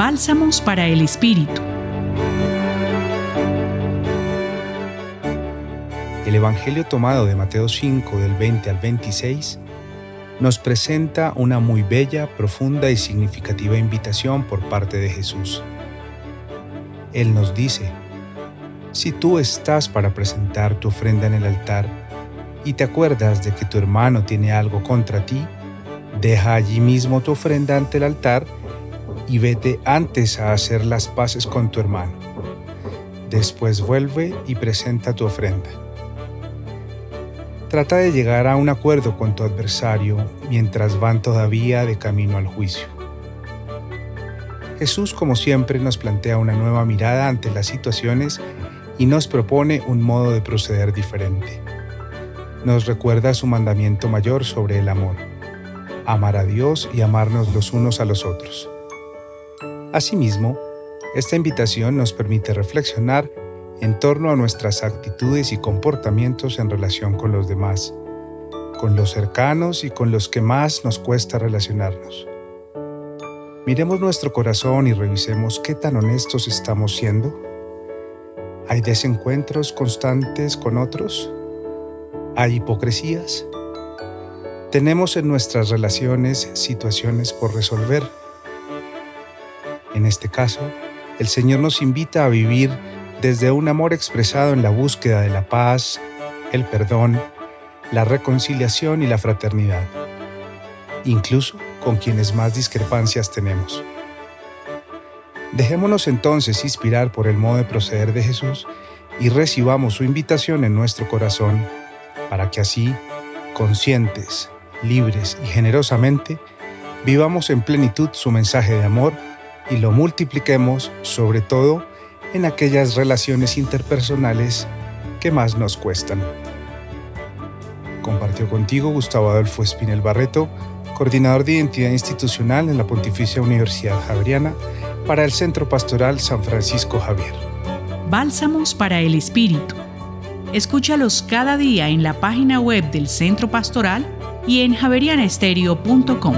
Bálsamos para el Espíritu. El Evangelio tomado de Mateo 5 del 20 al 26 nos presenta una muy bella, profunda y significativa invitación por parte de Jesús. Él nos dice, si tú estás para presentar tu ofrenda en el altar y te acuerdas de que tu hermano tiene algo contra ti, deja allí mismo tu ofrenda ante el altar y vete antes a hacer las paces con tu hermano. Después vuelve y presenta tu ofrenda. Trata de llegar a un acuerdo con tu adversario mientras van todavía de camino al juicio. Jesús, como siempre, nos plantea una nueva mirada ante las situaciones y nos propone un modo de proceder diferente. Nos recuerda su mandamiento mayor sobre el amor, amar a Dios y amarnos los unos a los otros. Asimismo, esta invitación nos permite reflexionar en torno a nuestras actitudes y comportamientos en relación con los demás, con los cercanos y con los que más nos cuesta relacionarnos. Miremos nuestro corazón y revisemos qué tan honestos estamos siendo. ¿Hay desencuentros constantes con otros? ¿Hay hipocresías? ¿Tenemos en nuestras relaciones situaciones por resolver? En este caso, el Señor nos invita a vivir desde un amor expresado en la búsqueda de la paz, el perdón, la reconciliación y la fraternidad, incluso con quienes más discrepancias tenemos. Dejémonos entonces inspirar por el modo de proceder de Jesús y recibamos su invitación en nuestro corazón para que así, conscientes, libres y generosamente, vivamos en plenitud su mensaje de amor y lo multipliquemos sobre todo en aquellas relaciones interpersonales que más nos cuestan. Compartió contigo Gustavo Adolfo Espinel Barreto, coordinador de identidad institucional en la Pontificia Universidad Javeriana para el Centro Pastoral San Francisco Javier. Bálsamos para el Espíritu. Escúchalos cada día en la página web del Centro Pastoral y en javerianestereo.com.